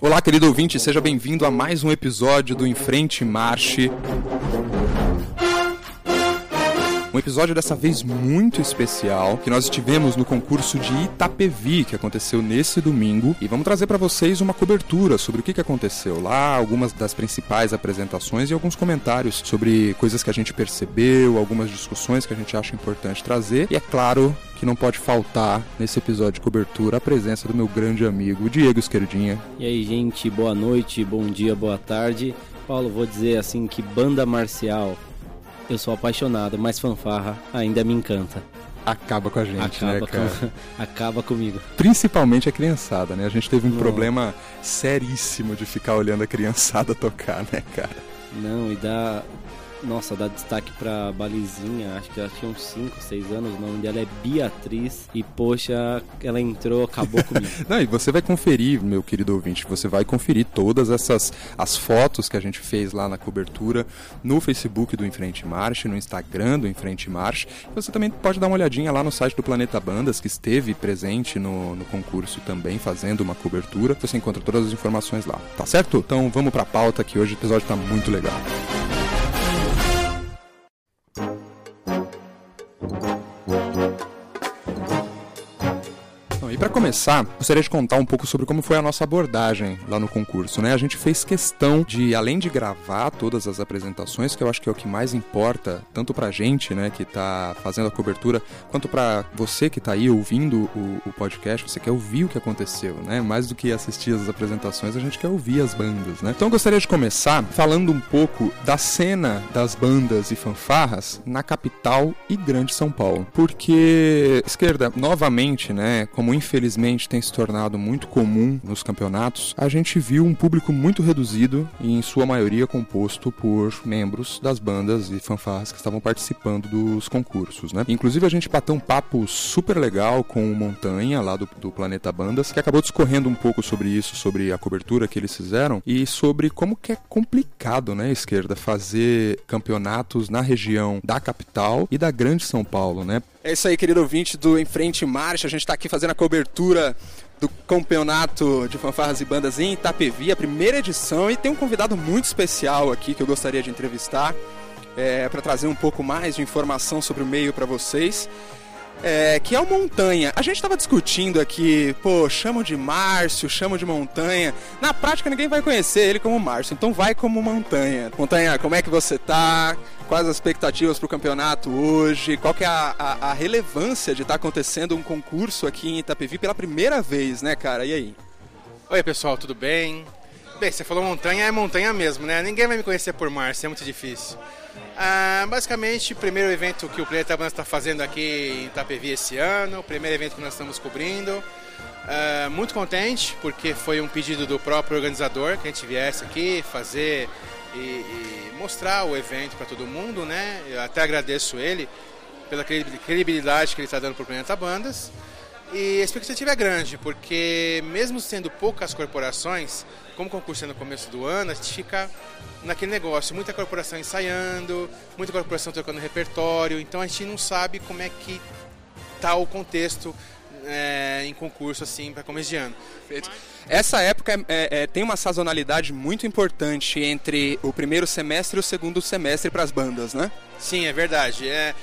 Olá, querido ouvinte, seja bem-vindo a mais um episódio do Em Frente Marche. Um episódio dessa vez muito especial, que nós estivemos no concurso de Itapevi, que aconteceu nesse domingo, e vamos trazer para vocês uma cobertura sobre o que aconteceu lá, algumas das principais apresentações e alguns comentários sobre coisas que a gente percebeu, algumas discussões que a gente acha importante trazer. E é claro que não pode faltar nesse episódio de cobertura a presença do meu grande amigo Diego Esquerdinha. E aí, gente, boa noite, bom dia, boa tarde. Paulo, vou dizer assim que banda marcial eu sou apaixonado, mas fanfarra ainda me encanta. Acaba com a gente, acaba né, cara? Com... acaba comigo. Principalmente a criançada, né? A gente teve um Não. problema seríssimo de ficar olhando a criançada tocar, né, cara? Não, e dá nossa, dá destaque pra Balizinha, acho que ela tinha uns 5, 6 anos, o nome dela é Beatriz. E poxa, ela entrou, acabou comigo. Não, e você vai conferir, meu querido ouvinte, você vai conferir todas essas as fotos que a gente fez lá na cobertura no Facebook do Enfrente Marche, no Instagram do Enfrente Marche. Você também pode dar uma olhadinha lá no site do Planeta Bandas, que esteve presente no, no concurso também, fazendo uma cobertura. Você encontra todas as informações lá, tá certo? Então vamos pra pauta que hoje o episódio tá muito legal. Thank you. Para começar, gostaria de contar um pouco sobre como foi a nossa abordagem lá no concurso, né? A gente fez questão de, além de gravar todas as apresentações, que eu acho que é o que mais importa, tanto pra gente, né, que tá fazendo a cobertura, quanto para você que tá aí ouvindo o, o, podcast, você quer ouvir o que aconteceu, né? Mais do que assistir as apresentações, a gente quer ouvir as bandas, né? Então gostaria de começar falando um pouco da cena das bandas e fanfarras na capital e grande São Paulo. Porque, esquerda, novamente, né, como infelizmente infelizmente tem se tornado muito comum nos campeonatos, a gente viu um público muito reduzido e em sua maioria composto por membros das bandas e fanfarras que estavam participando dos concursos, né? Inclusive a gente bateu um papo super legal com o Montanha lá do, do Planeta Bandas, que acabou discorrendo um pouco sobre isso, sobre a cobertura que eles fizeram e sobre como que é complicado, né, esquerda, fazer campeonatos na região da capital e da grande São Paulo, né? É isso aí, querido ouvinte do Em Frente Marcha. A gente está aqui fazendo a cobertura do campeonato de fanfarras e bandas em Itapevi, a primeira edição, e tem um convidado muito especial aqui que eu gostaria de entrevistar é, para trazer um pouco mais de informação sobre o meio para vocês. É, que é o Montanha. A gente estava discutindo aqui, pô, chamo de Márcio, chamo de Montanha. Na prática ninguém vai conhecer ele como Márcio, então vai como Montanha. Montanha, como é que você tá? Quais as expectativas para o campeonato hoje? Qual que é a, a, a relevância de estar tá acontecendo um concurso aqui em Itapevi pela primeira vez, né, cara? E aí? Oi, pessoal, tudo bem? Bem, você falou montanha, é montanha mesmo, né? Ninguém vai me conhecer por Márcio, é muito difícil. Ah, basicamente, primeiro evento que o Planeta Banda está fazendo aqui em Itapevi esse ano, primeiro evento que nós estamos cobrindo. Ah, muito contente, porque foi um pedido do próprio organizador que a gente viesse aqui fazer e, e mostrar o evento para todo mundo, né? Eu até agradeço ele pela credibilidade que ele está dando para o Planeta Bandas. E a expectativa é grande, porque mesmo sendo poucas corporações, como o concurso é no começo do ano, a gente fica naquele negócio, muita corporação ensaiando, muita corporação trocando repertório, então a gente não sabe como é que tá o contexto é, em concurso assim para começo de ano. Mas... Essa época é, é, é, tem uma sazonalidade muito importante entre o primeiro semestre e o segundo semestre para as bandas, né? Sim, é verdade. É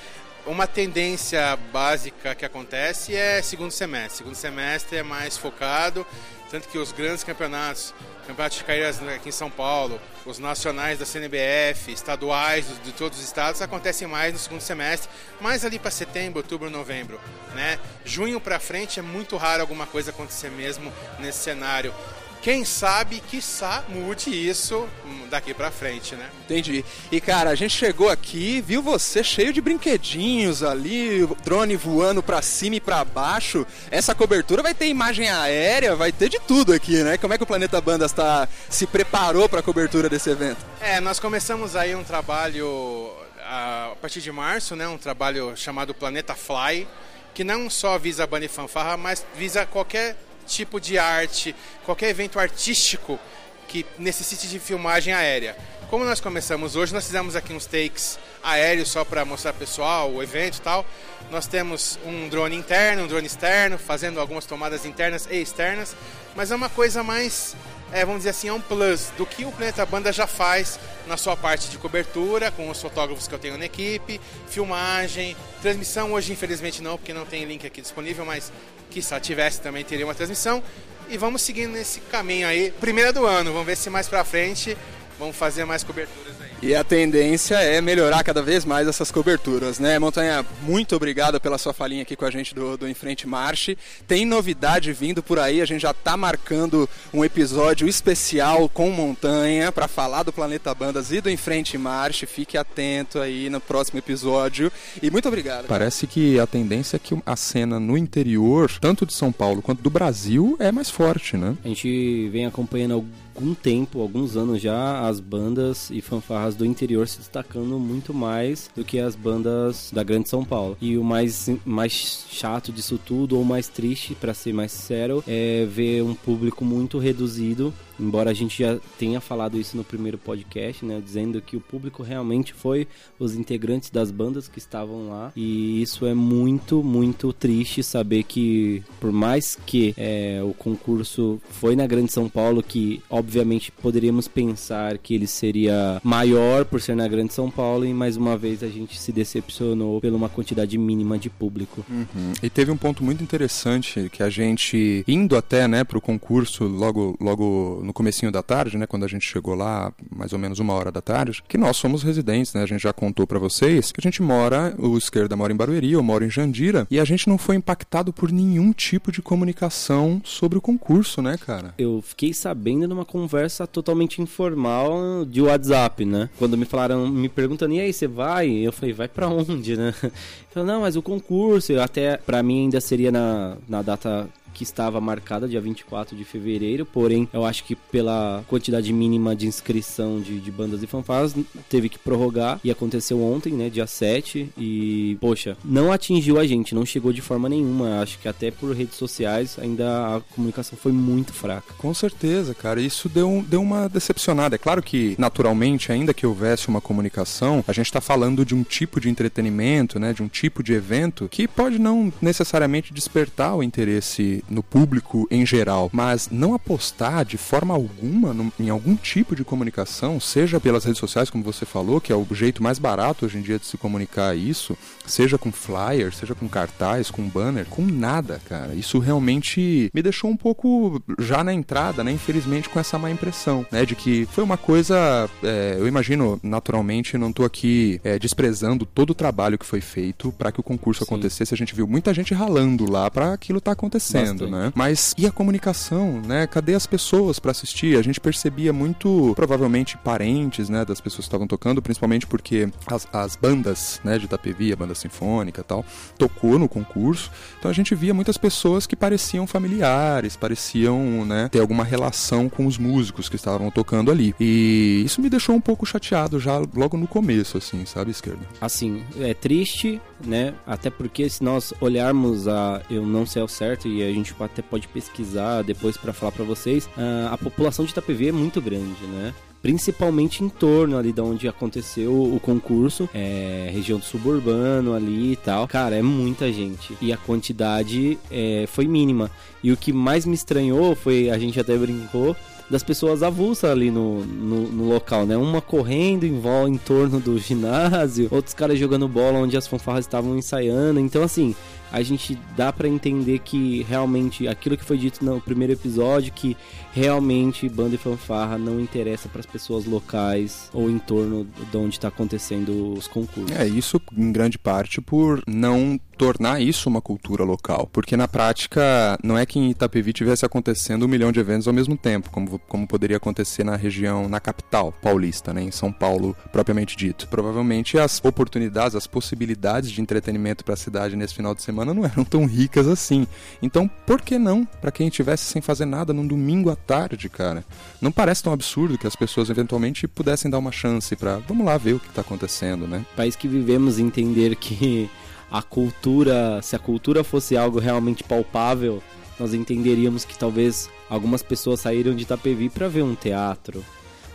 uma tendência básica que acontece é segundo semestre. Segundo semestre é mais focado, tanto que os grandes campeonatos Campeonato de Caíras aqui em São Paulo, os nacionais da CNBF, estaduais de todos os estados acontecem mais no segundo semestre, mais ali para setembro, outubro, novembro, né? Junho para frente é muito raro alguma coisa acontecer mesmo nesse cenário. Quem sabe, quiçá, mude isso daqui pra frente, né? Entendi. E cara, a gente chegou aqui, viu você cheio de brinquedinhos ali, drone voando pra cima e pra baixo. Essa cobertura vai ter imagem aérea, vai ter de tudo aqui, né? Como é que o Planeta Bandas tá, se preparou pra cobertura desse evento? É, nós começamos aí um trabalho a partir de março, né? Um trabalho chamado Planeta Fly, que não só visa a banda e fanfarra, mas visa qualquer tipo de arte, qualquer evento artístico que necessite de filmagem aérea. Como nós começamos hoje, nós fizemos aqui uns takes aéreos só para mostrar pessoal, o evento e tal. Nós temos um drone interno, um drone externo, fazendo algumas tomadas internas e externas, mas é uma coisa mais, é, vamos dizer assim, é um plus do que o Planeta Banda já faz na sua parte de cobertura, com os fotógrafos que eu tenho na equipe, filmagem, transmissão hoje infelizmente não, porque não tem link aqui disponível, mas que se tivesse também teria uma transmissão. E vamos seguindo nesse caminho aí. Primeira do ano, vamos ver se mais pra frente vamos fazer mais coberturas. E a tendência é melhorar cada vez mais essas coberturas, né? Montanha, muito obrigado pela sua falinha aqui com a gente do, do Em Frente Marche. Tem novidade vindo por aí, a gente já está marcando um episódio especial com Montanha para falar do Planeta Bandas e do Em Frente Marche. Fique atento aí no próximo episódio. E muito obrigado. Parece que a tendência é que a cena no interior, tanto de São Paulo quanto do Brasil, é mais forte, né? A gente vem acompanhando algum tempo, alguns anos já, as bandas e fanfarras do interior se destacando muito mais do que as bandas da Grande São Paulo. E o mais, mais chato disso tudo, ou mais triste, para ser mais sincero, é ver um público muito reduzido embora a gente já tenha falado isso no primeiro podcast, né, dizendo que o público realmente foi os integrantes das bandas que estavam lá e isso é muito, muito triste saber que por mais que é, o concurso foi na Grande São Paulo, que obviamente poderíamos pensar que ele seria maior por ser na Grande São Paulo e mais uma vez a gente se decepcionou pela uma quantidade mínima de público. Uhum. E teve um ponto muito interessante que a gente indo até, né, para o concurso logo, logo no comecinho da tarde, né, quando a gente chegou lá, mais ou menos uma hora da tarde, que nós somos residentes, né? A gente já contou para vocês que a gente mora, o esquerda mora em Barueri, eu moro em Jandira, e a gente não foi impactado por nenhum tipo de comunicação sobre o concurso, né, cara? Eu fiquei sabendo numa conversa totalmente informal de WhatsApp, né? Quando me falaram, me perguntando, e aí, você vai? Eu falei, vai para onde, né? Falei, não, mas o concurso, até para mim ainda seria na, na data que estava marcada dia 24 de fevereiro, porém eu acho que pela quantidade mínima de inscrição de, de bandas e fanfarras teve que prorrogar e aconteceu ontem, né, dia 7 e poxa, não atingiu a gente, não chegou de forma nenhuma, acho que até por redes sociais ainda a comunicação foi muito fraca. Com certeza, cara, isso deu, deu uma decepcionada. É claro que naturalmente, ainda que houvesse uma comunicação, a gente está falando de um tipo de entretenimento, né, de um tipo de evento que pode não necessariamente despertar o interesse no público em geral, mas não apostar de forma alguma no, em algum tipo de comunicação, seja pelas redes sociais, como você falou, que é o jeito mais barato hoje em dia de se comunicar isso, seja com flyer, seja com cartaz, com banner, com nada, cara. Isso realmente me deixou um pouco já na entrada, né? Infelizmente, com essa má impressão, né? De que foi uma coisa, é, eu imagino, naturalmente, não tô aqui é, desprezando todo o trabalho que foi feito para que o concurso Sim. acontecesse. A gente viu muita gente ralando lá para aquilo tá acontecendo né? Mas e a comunicação, né? Cadê as pessoas para assistir? A gente percebia muito, provavelmente, parentes, né, das pessoas que estavam tocando, principalmente porque as, as bandas, né, de Itapevi, a banda sinfônica e tal, tocou no concurso. Então a gente via muitas pessoas que pareciam familiares, pareciam, né, ter alguma relação com os músicos que estavam tocando ali. E isso me deixou um pouco chateado já logo no começo, assim, sabe, esquerda? Assim, é triste, né? Até porque se nós olharmos a eu não sei ao certo e a gente até pode pesquisar depois para falar para vocês, a, a população de Itapevi é muito grande, né? principalmente em torno ali de onde aconteceu o concurso, é, região do suburbano ali e tal. Cara, é muita gente e a quantidade é, foi mínima. E o que mais me estranhou foi, a gente até brincou, das pessoas avulsas ali no, no, no, local, né? Uma correndo em volta em torno do ginásio, outros caras jogando bola onde as fanfarras estavam ensaiando. Então, assim, a gente dá para entender que realmente aquilo que foi dito no primeiro episódio, que realmente banda e fanfarra não interessa para as pessoas locais ou em torno de onde está acontecendo os concursos. É isso em grande parte por não tornar isso uma cultura local. Porque na prática, não é que em Itapevi tivesse acontecendo um milhão de eventos ao mesmo tempo, como, como poderia acontecer na região, na capital paulista, né, em São Paulo propriamente dito. Provavelmente as oportunidades, as possibilidades de entretenimento para a cidade nesse final de semana não eram tão ricas assim. Então, por que não, para quem estivesse sem fazer nada num domingo à tarde, cara? Não parece tão absurdo que as pessoas eventualmente pudessem dar uma chance para, vamos lá ver o que está acontecendo, né? País que vivemos entender que a cultura, se a cultura fosse algo realmente palpável, nós entenderíamos que talvez algumas pessoas saíram de Itapevi para ver um teatro,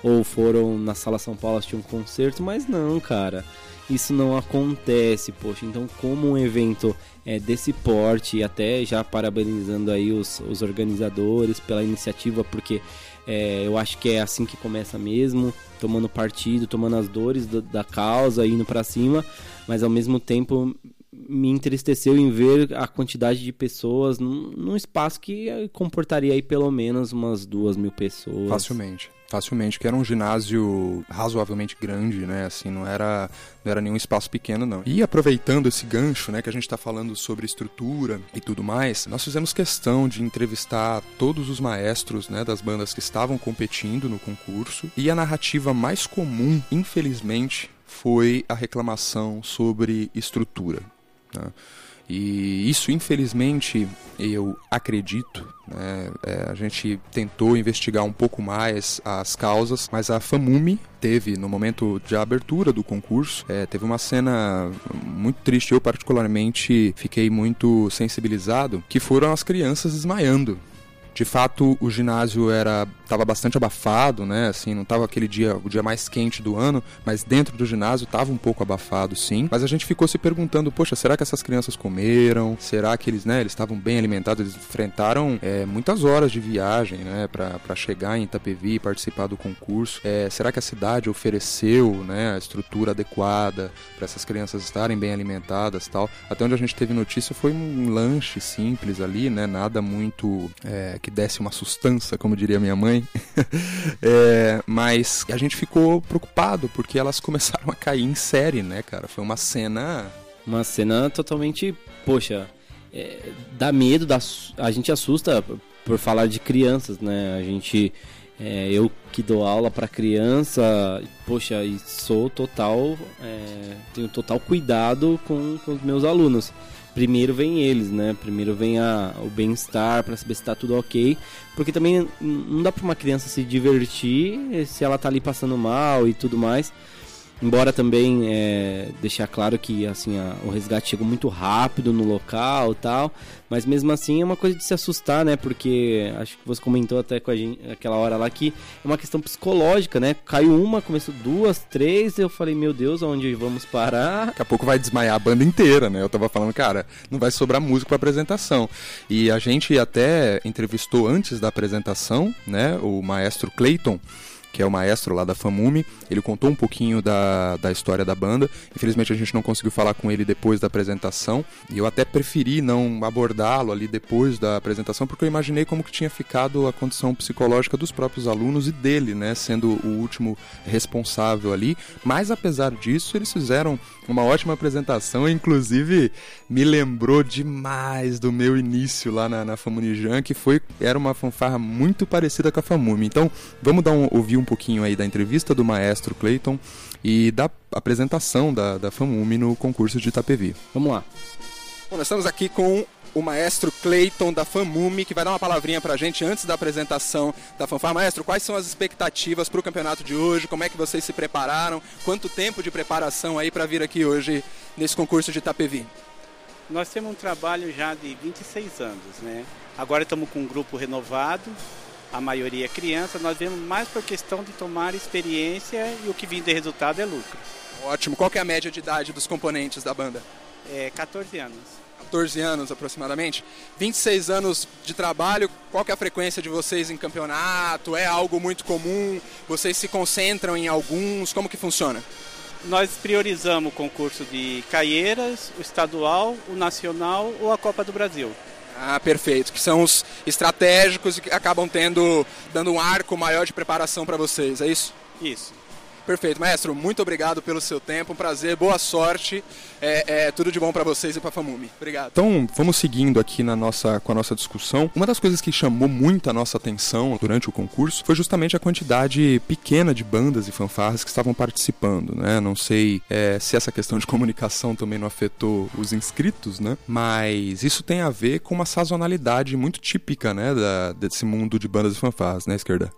ou foram na Sala São Paulo assistir um concerto, mas não, cara. Isso não acontece, poxa. Então, como um evento é, desse porte, até já parabenizando aí os, os organizadores pela iniciativa, porque é, eu acho que é assim que começa mesmo, tomando partido, tomando as dores do, da causa, indo para cima, mas ao mesmo tempo me entristeceu em ver a quantidade de pessoas num, num espaço que comportaria aí pelo menos umas duas mil pessoas. Facilmente facilmente, que era um ginásio razoavelmente grande, né? Assim, não era, não era nenhum espaço pequeno, não. E aproveitando esse gancho, né, que a gente está falando sobre estrutura e tudo mais, nós fizemos questão de entrevistar todos os maestros, né, das bandas que estavam competindo no concurso. E a narrativa mais comum, infelizmente, foi a reclamação sobre estrutura. Né? E isso, infelizmente, eu acredito. Né? É, a gente tentou investigar um pouco mais as causas, mas a FAMUMI teve, no momento de abertura do concurso, é, teve uma cena muito triste. Eu, particularmente, fiquei muito sensibilizado, que foram as crianças desmaiando de fato o ginásio era estava bastante abafado, né? Assim, não estava aquele dia, o dia mais quente do ano, mas dentro do ginásio estava um pouco abafado, sim. Mas a gente ficou se perguntando, poxa, será que essas crianças comeram? Será que eles, né? Eles estavam bem alimentados? Eles enfrentaram é, muitas horas de viagem, né? Para chegar em Itapevi e participar do concurso. É, será que a cidade ofereceu, né? A estrutura adequada para essas crianças estarem bem alimentadas, tal? Até onde a gente teve notícia foi um lanche simples ali, né? Nada muito é, que desse uma sustância, como diria minha mãe. é, mas a gente ficou preocupado porque elas começaram a cair em série, né, cara? Foi uma cena. Uma cena totalmente. Poxa, é, dá medo, dá, a gente assusta por falar de crianças, né? A gente. É, eu que dou aula para criança, poxa, e sou total. É, tenho total cuidado com, com os meus alunos primeiro vem eles, né? Primeiro vem a, o bem-estar para saber se tá tudo ok. Porque também não dá para uma criança se divertir se ela tá ali passando mal e tudo mais. Embora também é, deixar claro que assim a, o resgate chegou muito rápido no local tal, mas mesmo assim é uma coisa de se assustar, né? Porque acho que você comentou até com a gente aquela hora lá que é uma questão psicológica, né? Caiu uma, começou duas, três, eu falei, meu Deus, aonde vamos parar? Daqui a pouco vai desmaiar a banda inteira, né? Eu tava falando, cara, não vai sobrar música para apresentação. E a gente até entrevistou antes da apresentação, né? O maestro Clayton que é o maestro lá da Famumi. Ele contou um pouquinho da, da história da banda. Infelizmente a gente não conseguiu falar com ele depois da apresentação. E eu até preferi não abordá-lo ali depois da apresentação, porque eu imaginei como que tinha ficado a condição psicológica dos próprios alunos e dele, né? Sendo o último responsável ali. Mas apesar disso, eles fizeram uma ótima apresentação, inclusive me lembrou demais do meu início lá na, na Famunijan, que foi era uma fanfarra muito parecida com a Famumi. Então, vamos dar um, ouvir um pouquinho aí da entrevista do maestro Clayton e da apresentação da, da Famumi no concurso de Itapevi. Vamos lá. Bom, nós estamos aqui com o maestro Clayton da Famumi, que vai dar uma palavrinha pra gente antes da apresentação da fanfarra. Maestro, quais são as expectativas para o campeonato de hoje? Como é que vocês se prepararam? Quanto tempo de preparação aí para vir aqui hoje nesse concurso de Itapevi? Nós temos um trabalho já de 26 anos, né? Agora estamos com um grupo renovado, a maioria é criança, nós vemos mais por questão de tomar experiência e o que vem de resultado é lucro. Ótimo. Qual é a média de idade dos componentes da banda? É 14 anos. 14 anos aproximadamente. 26 anos de trabalho, qual é a frequência de vocês em campeonato? É algo muito comum? Vocês se concentram em alguns? Como que funciona? Nós priorizamos o concurso de Caieiras, o estadual, o nacional ou a Copa do Brasil. Ah, perfeito. Que são os estratégicos e que acabam tendo dando um arco maior de preparação para vocês, é isso? Isso. Perfeito, maestro. Muito obrigado pelo seu tempo. Um prazer, boa sorte. É, é tudo de bom para vocês e para a Famumi. Obrigado. Então, vamos seguindo aqui na nossa, com a nossa discussão. Uma das coisas que chamou muito a nossa atenção durante o concurso foi justamente a quantidade pequena de bandas e fanfarras que estavam participando, né? Não sei é, se essa questão de comunicação também não afetou os inscritos, né? Mas isso tem a ver com uma sazonalidade muito típica, né, da, desse mundo de bandas e fanfarras, né, esquerda?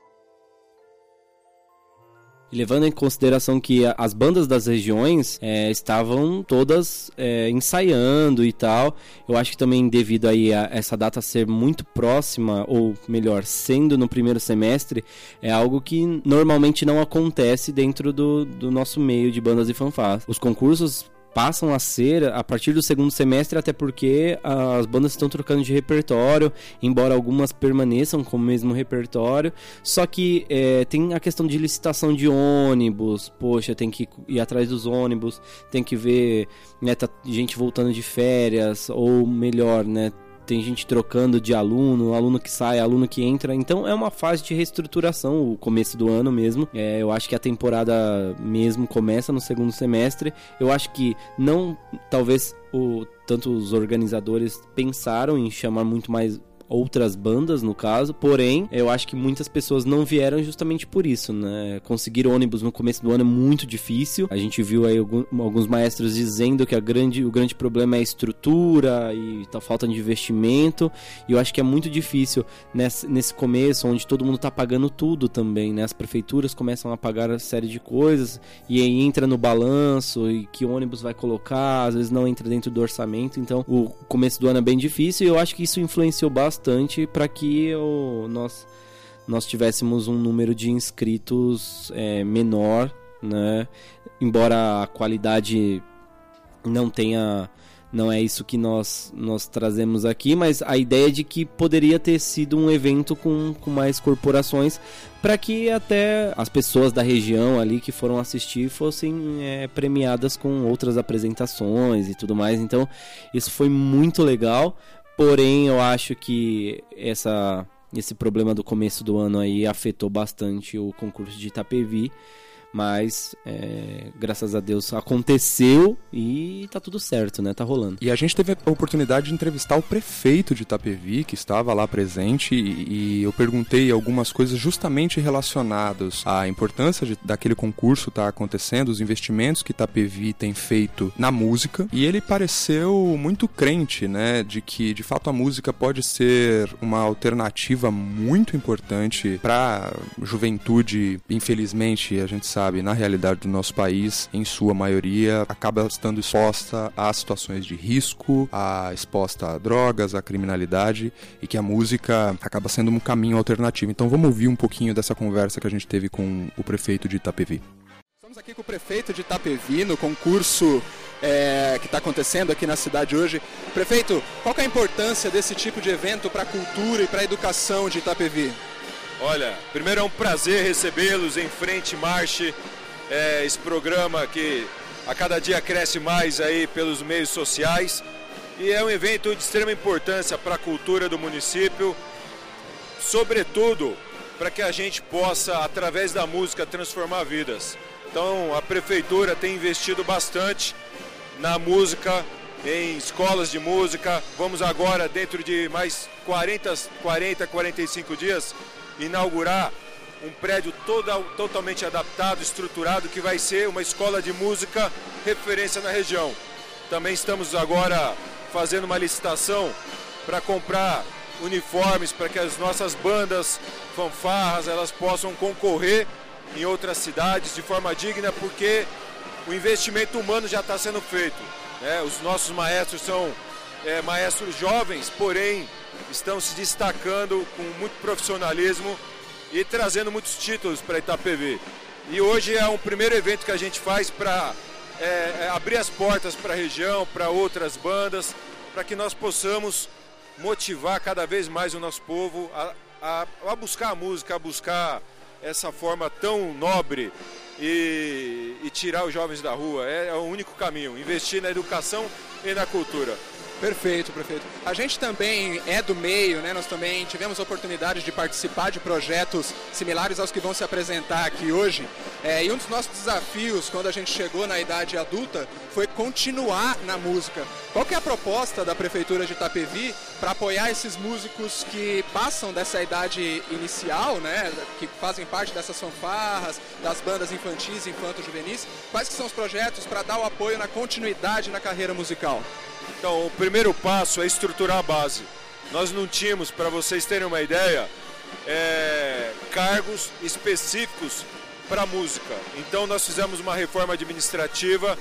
Levando em consideração que as bandas das regiões é, estavam todas é, ensaiando e tal, eu acho que também devido aí a essa data ser muito próxima, ou melhor, sendo no primeiro semestre, é algo que normalmente não acontece dentro do, do nosso meio de bandas e fanfarras. Os concursos passam a ser a partir do segundo semestre, até porque as bandas estão trocando de repertório, embora algumas permaneçam com o mesmo repertório. Só que é, tem a questão de licitação de ônibus, poxa, tem que ir atrás dos ônibus, tem que ver né, tá gente voltando de férias, ou melhor, né? Tem gente trocando de aluno, aluno que sai, aluno que entra. Então é uma fase de reestruturação, o começo do ano mesmo. É, eu acho que a temporada mesmo começa no segundo semestre. Eu acho que não, talvez o tanto os organizadores pensaram em chamar muito mais outras bandas, no caso. Porém, eu acho que muitas pessoas não vieram justamente por isso, né? Conseguir ônibus no começo do ano é muito difícil. A gente viu aí alguns maestros dizendo que grande, o grande problema é a estrutura e a falta de investimento. E eu acho que é muito difícil nesse, nesse começo, onde todo mundo está pagando tudo também, né? As prefeituras começam a pagar a série de coisas e aí entra no balanço e que ônibus vai colocar, às vezes não entra dentro do orçamento. Então, o começo do ano é bem difícil e eu acho que isso influenciou bastante bastante para que o, nós, nós tivéssemos um número de inscritos é, menor, né? Embora a qualidade não tenha não é isso que nós, nós trazemos aqui, mas a ideia de que poderia ter sido um evento com, com mais corporações para que até as pessoas da região ali que foram assistir fossem é, premiadas com outras apresentações e tudo mais. Então, isso foi muito legal. Porém, eu acho que essa, esse problema do começo do ano aí afetou bastante o concurso de Itapevi. Mas, é, graças a Deus, aconteceu e tá tudo certo, né? Tá rolando. E a gente teve a oportunidade de entrevistar o prefeito de Itapevi, que estava lá presente, e, e eu perguntei algumas coisas justamente relacionadas à importância de, daquele concurso estar tá acontecendo, os investimentos que Itapevi tem feito na música, e ele pareceu muito crente, né? De que, de fato, a música pode ser uma alternativa muito importante para juventude, infelizmente, a gente sabe sabe, na realidade do nosso país, em sua maioria, acaba estando exposta a situações de risco, a exposta a drogas, a criminalidade e que a música acaba sendo um caminho alternativo. Então vamos ouvir um pouquinho dessa conversa que a gente teve com o prefeito de Itapevi. Estamos aqui com o prefeito de Itapevi no concurso é, que está acontecendo aqui na cidade hoje. Prefeito, qual é a importância desse tipo de evento para a cultura e para a educação de Itapevi? Olha, primeiro é um prazer recebê-los em Frente Marche, é, esse programa que a cada dia cresce mais aí pelos meios sociais e é um evento de extrema importância para a cultura do município, sobretudo para que a gente possa, através da música, transformar vidas. Então, a prefeitura tem investido bastante na música, em escolas de música. Vamos agora, dentro de mais 40, 40 45 dias, inaugurar um prédio todo, totalmente adaptado, estruturado, que vai ser uma escola de música referência na região. Também estamos agora fazendo uma licitação para comprar uniformes para que as nossas bandas fanfarras elas possam concorrer em outras cidades de forma digna, porque o investimento humano já está sendo feito. Né? Os nossos maestros são é, maestros jovens, porém estão se destacando com muito profissionalismo e trazendo muitos títulos para Itapevi. E hoje é um primeiro evento que a gente faz para é, é, abrir as portas para a região, para outras bandas, para que nós possamos motivar cada vez mais o nosso povo a, a, a buscar a música, a buscar essa forma tão nobre e, e tirar os jovens da rua. É, é o único caminho, investir na educação e na cultura. Perfeito, prefeito. A gente também é do meio, né? Nós também tivemos oportunidade de participar de projetos similares aos que vão se apresentar aqui hoje. É, e um dos nossos desafios quando a gente chegou na idade adulta foi continuar na música. Qual que é a proposta da prefeitura de Itapevi para apoiar esses músicos que passam dessa idade inicial, né? Que fazem parte dessas fanfarras, das bandas infantis infanto-juvenis? Quais que são os projetos para dar o apoio na continuidade na carreira musical? Então, o primeiro passo é estruturar a base. Nós não tínhamos, para vocês terem uma ideia, é, cargos específicos para música. Então nós fizemos uma reforma administrativa,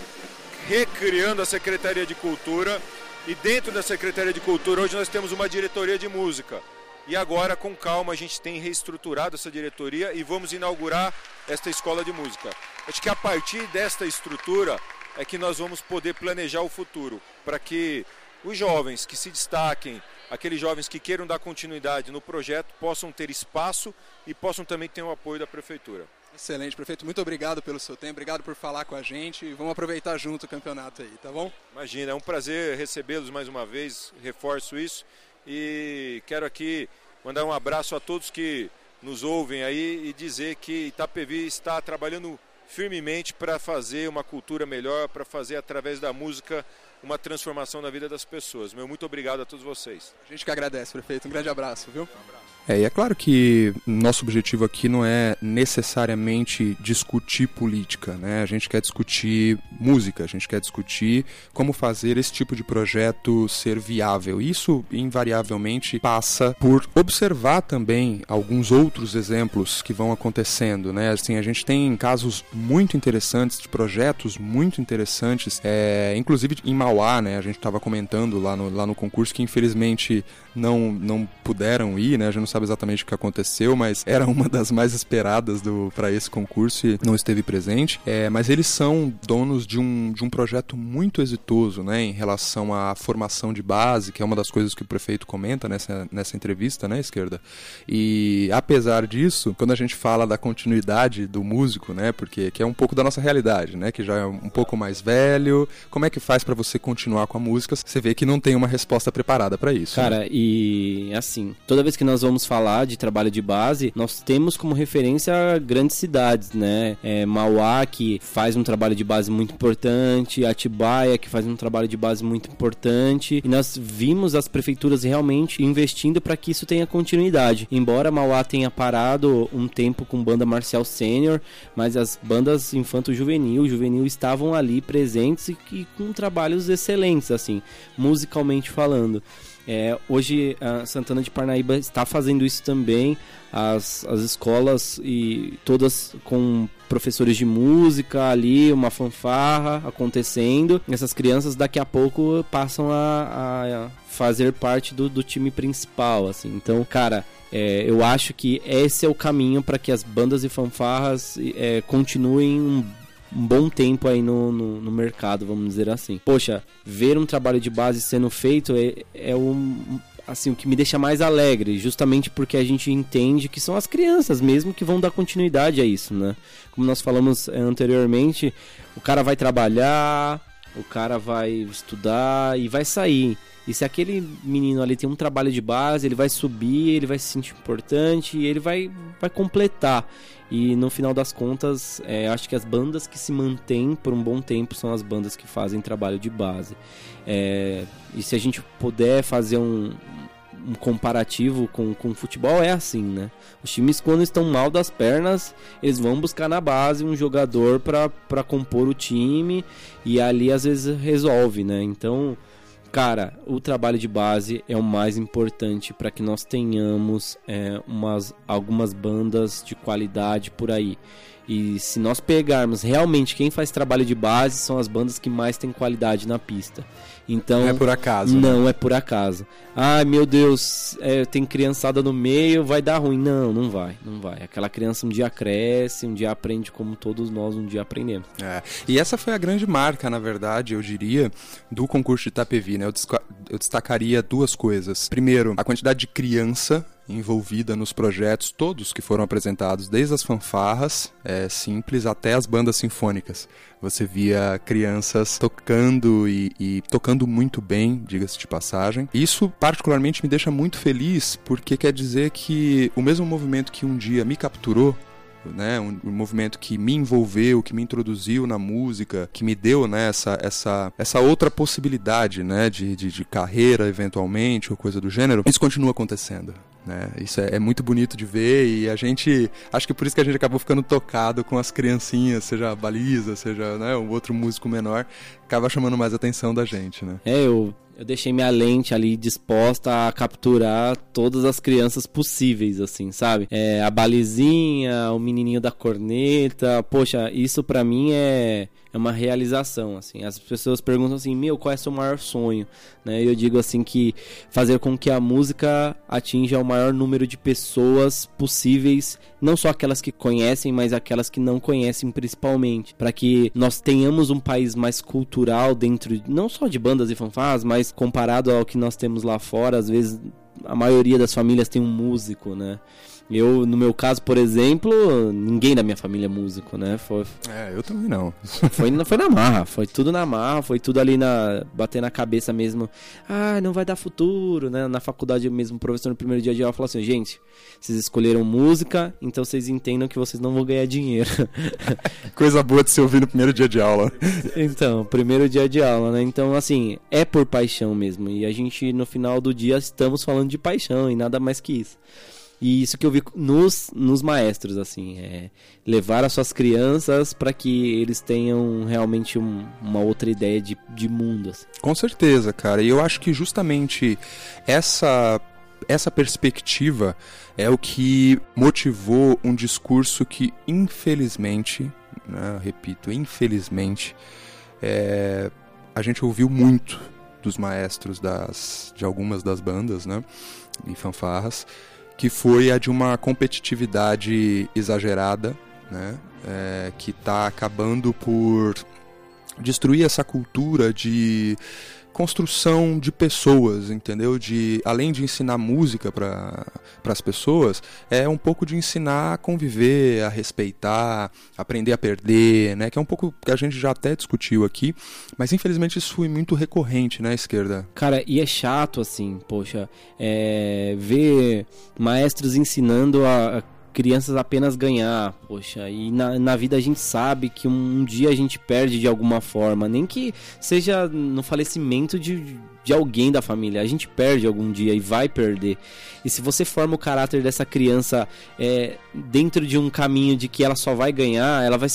recriando a Secretaria de Cultura e dentro da Secretaria de Cultura hoje nós temos uma diretoria de música. E agora, com calma, a gente tem reestruturado essa diretoria e vamos inaugurar esta escola de música. Acho que a partir desta estrutura é que nós vamos poder planejar o futuro, para que os jovens que se destaquem, aqueles jovens que queiram dar continuidade no projeto, possam ter espaço e possam também ter o apoio da prefeitura. Excelente, prefeito. Muito obrigado pelo seu tempo, obrigado por falar com a gente. Vamos aproveitar junto o campeonato aí, tá bom? Imagina, é um prazer recebê-los mais uma vez, reforço isso. E quero aqui mandar um abraço a todos que nos ouvem aí e dizer que Itapevi está trabalhando firmemente para fazer uma cultura melhor, para fazer através da música uma transformação na vida das pessoas. Meu muito obrigado a todos vocês. A gente que agradece, prefeito. Um grande abraço, viu? Um abraço. É, e é claro que nosso objetivo aqui não é necessariamente discutir política, né? A gente quer discutir música, a gente quer discutir como fazer esse tipo de projeto ser viável. Isso, invariavelmente, passa por observar também alguns outros exemplos que vão acontecendo, né? Assim, a gente tem casos muito interessantes de projetos muito interessantes, é, inclusive em Mauá, né? A gente estava comentando lá no, lá no concurso que, infelizmente, não, não puderam ir, né? A gente não sabe exatamente o que aconteceu, mas era uma das mais esperadas para esse concurso e não esteve presente. É, mas eles são donos de um, de um projeto muito exitoso, né? Em relação à formação de base, que é uma das coisas que o prefeito comenta nessa, nessa entrevista, né, esquerda? E apesar disso, quando a gente fala da continuidade do músico, né? Porque que é um pouco da nossa realidade, né? Que já é um pouco mais velho. Como é que faz para você continuar com a música? Você vê que não tem uma resposta preparada para isso. Cara, né? e assim, toda vez que nós vamos falar de trabalho de base, nós temos como referência grandes cidades, né? É, Mauá, que faz um trabalho de base muito importante, Atibaia, que faz um trabalho de base muito importante, e nós vimos as prefeituras realmente investindo para que isso tenha continuidade. Embora Mauá tenha parado um tempo com banda marcial sênior, mas as bandas infanto-juvenil, juvenil estavam ali presentes e, e com trabalhos excelentes, assim, musicalmente falando. É, hoje a Santana de Parnaíba está fazendo isso também. As, as escolas e todas com professores de música ali, uma fanfarra acontecendo. Essas crianças daqui a pouco passam a, a fazer parte do, do, time principal, assim. Então, cara, é, eu acho que esse é o caminho para que as bandas e fanfarras é, continuem um um bom tempo aí no, no, no, mercado, vamos dizer assim. Poxa, ver um trabalho de base sendo feito é, é um, assim, o que me deixa mais alegre, justamente porque a gente entende que são as crianças mesmo que vão dar continuidade a isso, né? Como nós falamos eh, anteriormente, o cara vai trabalhar, o cara vai estudar e vai sair. E se aquele menino ali tem um trabalho de base, ele vai subir, ele vai se sentir importante e ele vai, vai completar. E no final das contas, é, acho que as bandas que se mantêm por um bom tempo são as bandas que fazem trabalho de base. É, e se a gente puder fazer um, um comparativo com, com o futebol, é assim, né? Os times, quando estão mal das pernas, eles vão buscar na base um jogador para compor o time e ali às vezes resolve, né? Então Cara, o trabalho de base é o mais importante para que nós tenhamos é, umas, algumas bandas de qualidade por aí. E se nós pegarmos realmente quem faz trabalho de base, são as bandas que mais têm qualidade na pista. Então, não é por acaso. Não né? é por acaso. Ai meu Deus, é, tem criançada no meio, vai dar ruim. Não, não vai, não vai. Aquela criança um dia cresce, um dia aprende como todos nós um dia aprendemos. É. E essa foi a grande marca, na verdade, eu diria, do concurso de Itapevi. Né? Eu, eu destacaria duas coisas. Primeiro, a quantidade de criança envolvida nos projetos todos que foram apresentados, desde as fanfarras é, simples até as bandas sinfônicas. Você via crianças tocando e, e tocando muito bem, diga-se de passagem. Isso particularmente me deixa muito feliz porque quer dizer que o mesmo movimento que um dia me capturou né, um, um, movimento que me envolveu, que me introduziu na música, que me deu né, essa, essa, essa outra possibilidade né, de, de, de carreira, eventualmente, ou coisa do gênero, isso continua acontecendo. Né? Isso é, é, muito bonito de ver e a gente. Acho que por isso que a gente acabou ficando tocado com as criancinhas, seja a baliza, seja né, um outro músico menor, acaba chamando mais atenção da gente. Né? É, eu, eu deixei minha lente ali disposta a capturar todas as crianças possíveis, assim, sabe? É, a balizinha, o menininho da corneta, poxa, isso para mim é é uma realização, assim. As pessoas perguntam assim, meu, qual é seu maior sonho? Né? Eu digo assim que fazer com que a música atinja o maior número de pessoas possíveis, não só aquelas que conhecem, mas aquelas que não conhecem principalmente, para que nós tenhamos um país mais cultural dentro, não só de bandas e fanfarras, mas comparado ao que nós temos lá fora, às vezes a maioria das famílias tem um músico, né? Eu, no meu caso, por exemplo, ninguém da minha família é músico, né? Foi, É, eu também não. foi, foi na marra, foi tudo na marra, foi tudo ali na. bater na cabeça mesmo. Ah, não vai dar futuro, né? Na faculdade mesmo, o professor no primeiro dia de aula falou assim: gente, vocês escolheram música, então vocês entendam que vocês não vão ganhar dinheiro. Coisa boa de se ouvir no primeiro dia de aula. Então, primeiro dia de aula, né? Então, assim, é por paixão mesmo. E a gente, no final do dia, estamos falando de paixão e nada mais que isso. E isso que eu vi nos, nos maestros, assim, é levar as suas crianças para que eles tenham realmente um- uma outra ideia de, de mundo, assim. Com certeza, cara. E eu acho que justamente essa essa perspectiva é o que motivou um discurso que, infelizmente, né, repito, infelizmente, é, a gente ouviu muito dos maestros das, de algumas das bandas, né, e fanfarras, que foi a de uma competitividade exagerada, né, é, que está acabando por destruir essa cultura de construção de pessoas, entendeu? De além de ensinar música para as pessoas, é um pouco de ensinar a conviver, a respeitar, aprender a perder, né? Que é um pouco que a gente já até discutiu aqui, mas infelizmente isso foi muito recorrente na esquerda. Cara, e é chato, assim, poxa, é, ver maestros ensinando a, a crianças apenas ganhar, poxa, e na, na vida a gente sabe que um, um dia a gente perde de alguma forma, nem que seja no falecimento de, de alguém da família, a gente perde algum dia e vai perder. E se você forma o caráter dessa criança é, dentro de um caminho de que ela só vai ganhar, ela vai,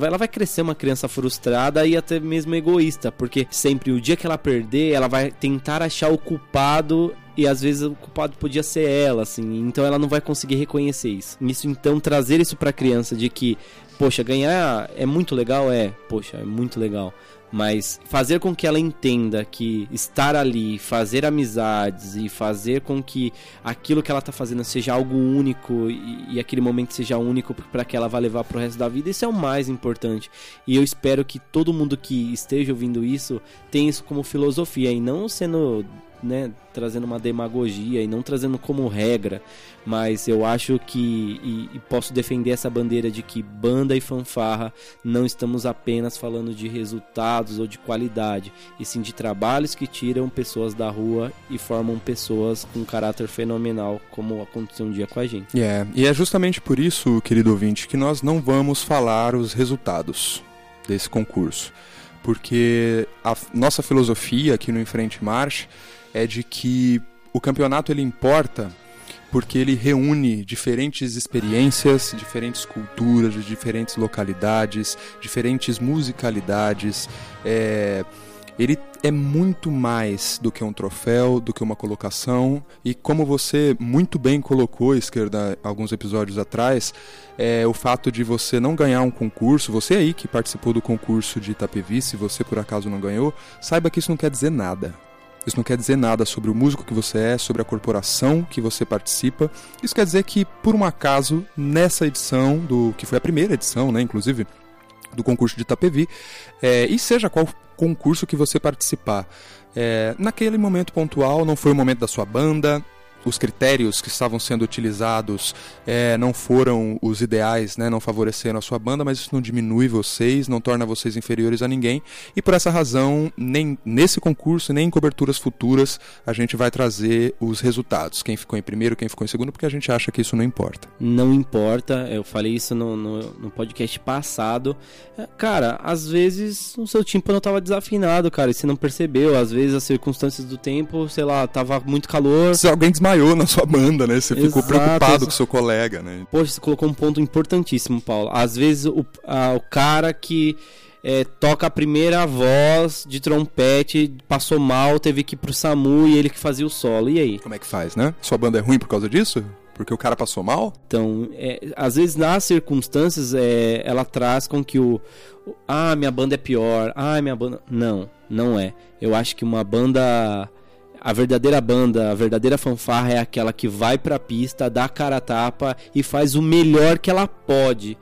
ela vai crescer uma criança frustrada e até mesmo egoísta, porque sempre o dia que ela perder, ela vai tentar achar o culpado e às vezes o culpado podia ser ela, assim, então ela não vai conseguir reconhecer isso. Isso então trazer isso pra criança de que, poxa, ganhar é muito legal, é, poxa, é muito legal. Mas fazer com que ela entenda que estar ali, fazer amizades e fazer com que aquilo que ela tá fazendo seja algo único e, e aquele momento seja único para que ela vá levar pro resto da vida, isso é o mais importante. E eu espero que todo mundo que esteja ouvindo isso tenha isso como filosofia e não sendo né, trazendo uma demagogia e não trazendo como regra, mas eu acho que e, e posso defender essa bandeira de que banda e fanfarra não estamos apenas falando de resultados ou de qualidade, e sim de trabalhos que tiram pessoas da rua e formam pessoas com caráter fenomenal, como aconteceu um dia com a gente. É, e é justamente por isso, querido ouvinte, que nós não vamos falar os resultados desse concurso. Porque a nossa filosofia aqui no Enfrente Marche é de que o campeonato ele importa porque ele reúne diferentes experiências, diferentes culturas, de diferentes localidades, diferentes musicalidades. É, ele é muito mais do que um troféu, do que uma colocação. E como você muito bem colocou, Esquerda, alguns episódios atrás, é o fato de você não ganhar um concurso, você aí que participou do concurso de Itapevi, se você por acaso não ganhou, saiba que isso não quer dizer nada. Isso não quer dizer nada sobre o músico que você é, sobre a corporação que você participa. Isso quer dizer que, por um acaso, nessa edição, do que foi a primeira edição, né, inclusive, do concurso de Itapevi, é, e seja qual concurso que você participar, é, naquele momento pontual não foi o momento da sua banda, os critérios que estavam sendo utilizados é, não foram os ideais, né, não favoreceram a sua banda, mas isso não diminui vocês, não torna vocês inferiores a ninguém. E por essa razão, nem nesse concurso, nem em coberturas futuras, a gente vai trazer os resultados. Quem ficou em primeiro, quem ficou em segundo, porque a gente acha que isso não importa. Não importa, eu falei isso no, no, no podcast passado. É, Cara, às vezes o seu tímpano tava desafinado, cara, e você não percebeu. Às vezes as circunstâncias do tempo, sei lá, tava muito calor. Se alguém desmaiou na sua banda, né, você ficou Exato, preocupado com o seu colega, né. Poxa, você colocou um ponto importantíssimo, Paulo. Às vezes o, a- o cara que é, toca a primeira voz de trompete, passou mal, teve que ir pro SAMU e ele que fazia o solo. E aí? Como é que faz, né? Sua banda é ruim por causa disso? Porque o cara passou mal? Então, é, às vezes nas circunstâncias é, ela traz com que o, o, Ah, minha banda é pior. Ah, minha banda. Não, não é. Eu acho que uma banda. A verdadeira banda, a verdadeira fanfarra é aquela que vai pra pista, dá cara a tapa e faz o melhor que ela pode.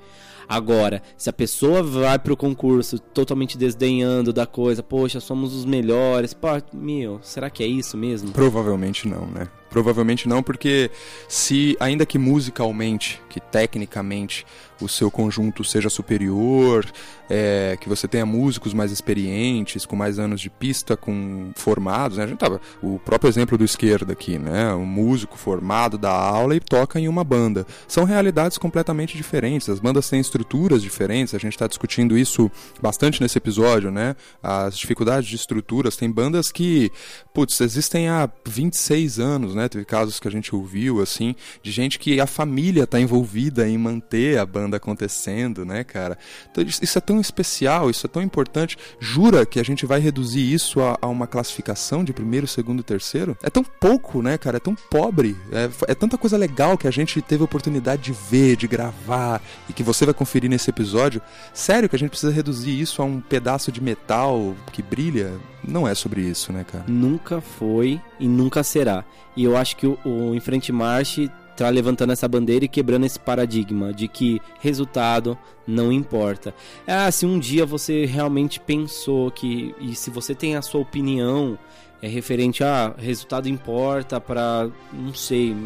Agora, se a pessoa vai pro concurso totalmente desdenhando da coisa, poxa, somos os melhores, pô, meu, será que é isso mesmo? Provavelmente não, né? Provavelmente não, porque se, ainda que musicalmente, que tecnicamente o seu conjunto seja superior, é, que você tenha músicos mais experientes, com mais anos de pista, com formados, né? A gente tava, o próprio exemplo do esquerda aqui, né? Um músico formado da aula e toca em uma banda. São realidades completamente diferentes. As bandas têm estruturas diferentes. A gente está discutindo isso bastante nesse episódio, né? As dificuldades de estruturas. Tem bandas que, putz, existem há 26 anos, né? Teve casos que a gente ouviu, assim, de gente que a família está envolvida em manter a banda acontecendo, né, cara? Então, isso é tão especial, isso é tão importante. Jura que a gente vai reduzir isso a, a uma classificação de primeiro, segundo e terceiro? É tão pouco, né, cara? É tão pobre. É, é tanta coisa legal que a gente teve a oportunidade de ver, de gravar e que você vai conferir nesse episódio. Sério que a gente precisa reduzir isso a um pedaço de metal que brilha? Não é sobre isso, né, cara? Nunca foi e nunca será. E eu acho que o, o Em Frente Marche tá levantando essa bandeira e quebrando esse paradigma de que resultado não importa. Ah, se um dia você realmente pensou que e se você tem a sua opinião é referente a resultado importa para não sei,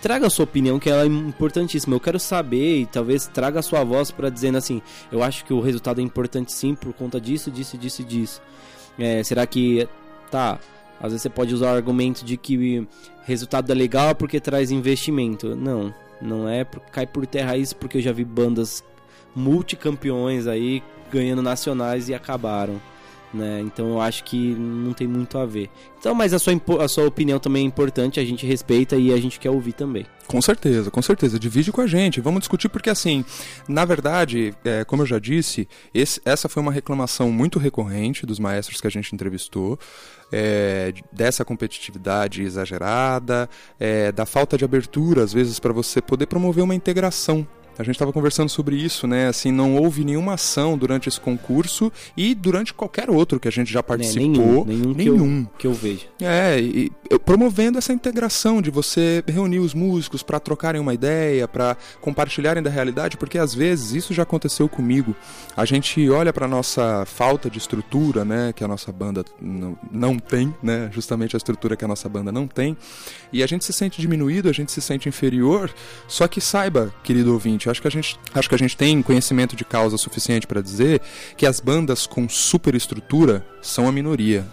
traga a sua opinião que ela é importantíssima. Eu quero saber e talvez traga a sua voz para dizendo assim, eu acho que o resultado é importante sim por conta disso, disso, disso, disso. É, será que tá? Às vezes você pode usar o argumento de que resultado é legal porque traz investimento. Não, não é cai por terra isso porque eu já vi bandas multicampeões aí ganhando nacionais e acabaram. Né? Então eu acho que não tem muito a ver. Então, mas a sua, a sua opinião também é importante, a gente respeita e a gente quer ouvir também. Com certeza, com certeza. Divide com a gente. Vamos discutir porque, assim, na verdade, é, como eu já disse, esse, essa foi uma reclamação muito recorrente dos maestros que a gente entrevistou. É, dessa competitividade exagerada, é, da falta de abertura, às vezes, para você poder promover uma integração a gente estava conversando sobre isso, né? Assim, não houve nenhuma ação durante esse concurso e durante qualquer outro que a gente já É, participou. nenhum, nenhum, Que, nenhum. eu, que eu vejo. É, e, eu- promovendo essa integração de você reunir os músicos para trocarem uma ideia, para compartilharem da realidade, porque às vezes isso já aconteceu comigo. A gente olha para nossa falta de estrutura, né, que a nossa banda não, não tem, né, justamente a estrutura que a nossa banda não tem, e a gente se sente diminuído, a gente se sente inferior. Só que saiba, querido ouvinte, acho que a gente, acho que a gente tem conhecimento de causa suficiente para dizer que as bandas com superestrutura são a minoria.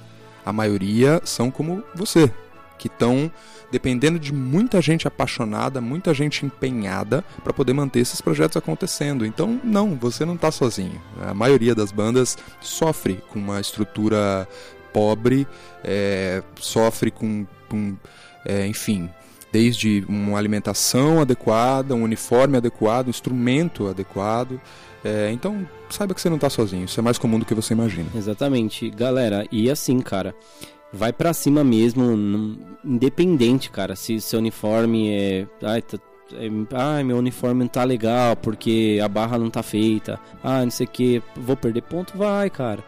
A maioria são como você, que estão dependendo de muita gente apaixonada, muita gente empenhada para poder manter esses projetos acontecendo. Então, não, você não está sozinho. A maioria das bandas sofre com uma estrutura pobre, é, sofre com, com é, enfim, desde uma alimentação adequada, um uniforme adequado, um instrumento adequado. É, então, saiba que você não está sozinho. Isso é mais comum do que você imagina. Exatamente. Galera, e assim, cara, vai pra cima mesmo, independente, cara, se seu uniforme é. Ai, tá- ai, meu uniforme não tá legal porque a barra não tá feita. Ah, não sei o que, vou perder ponto, vai, cara.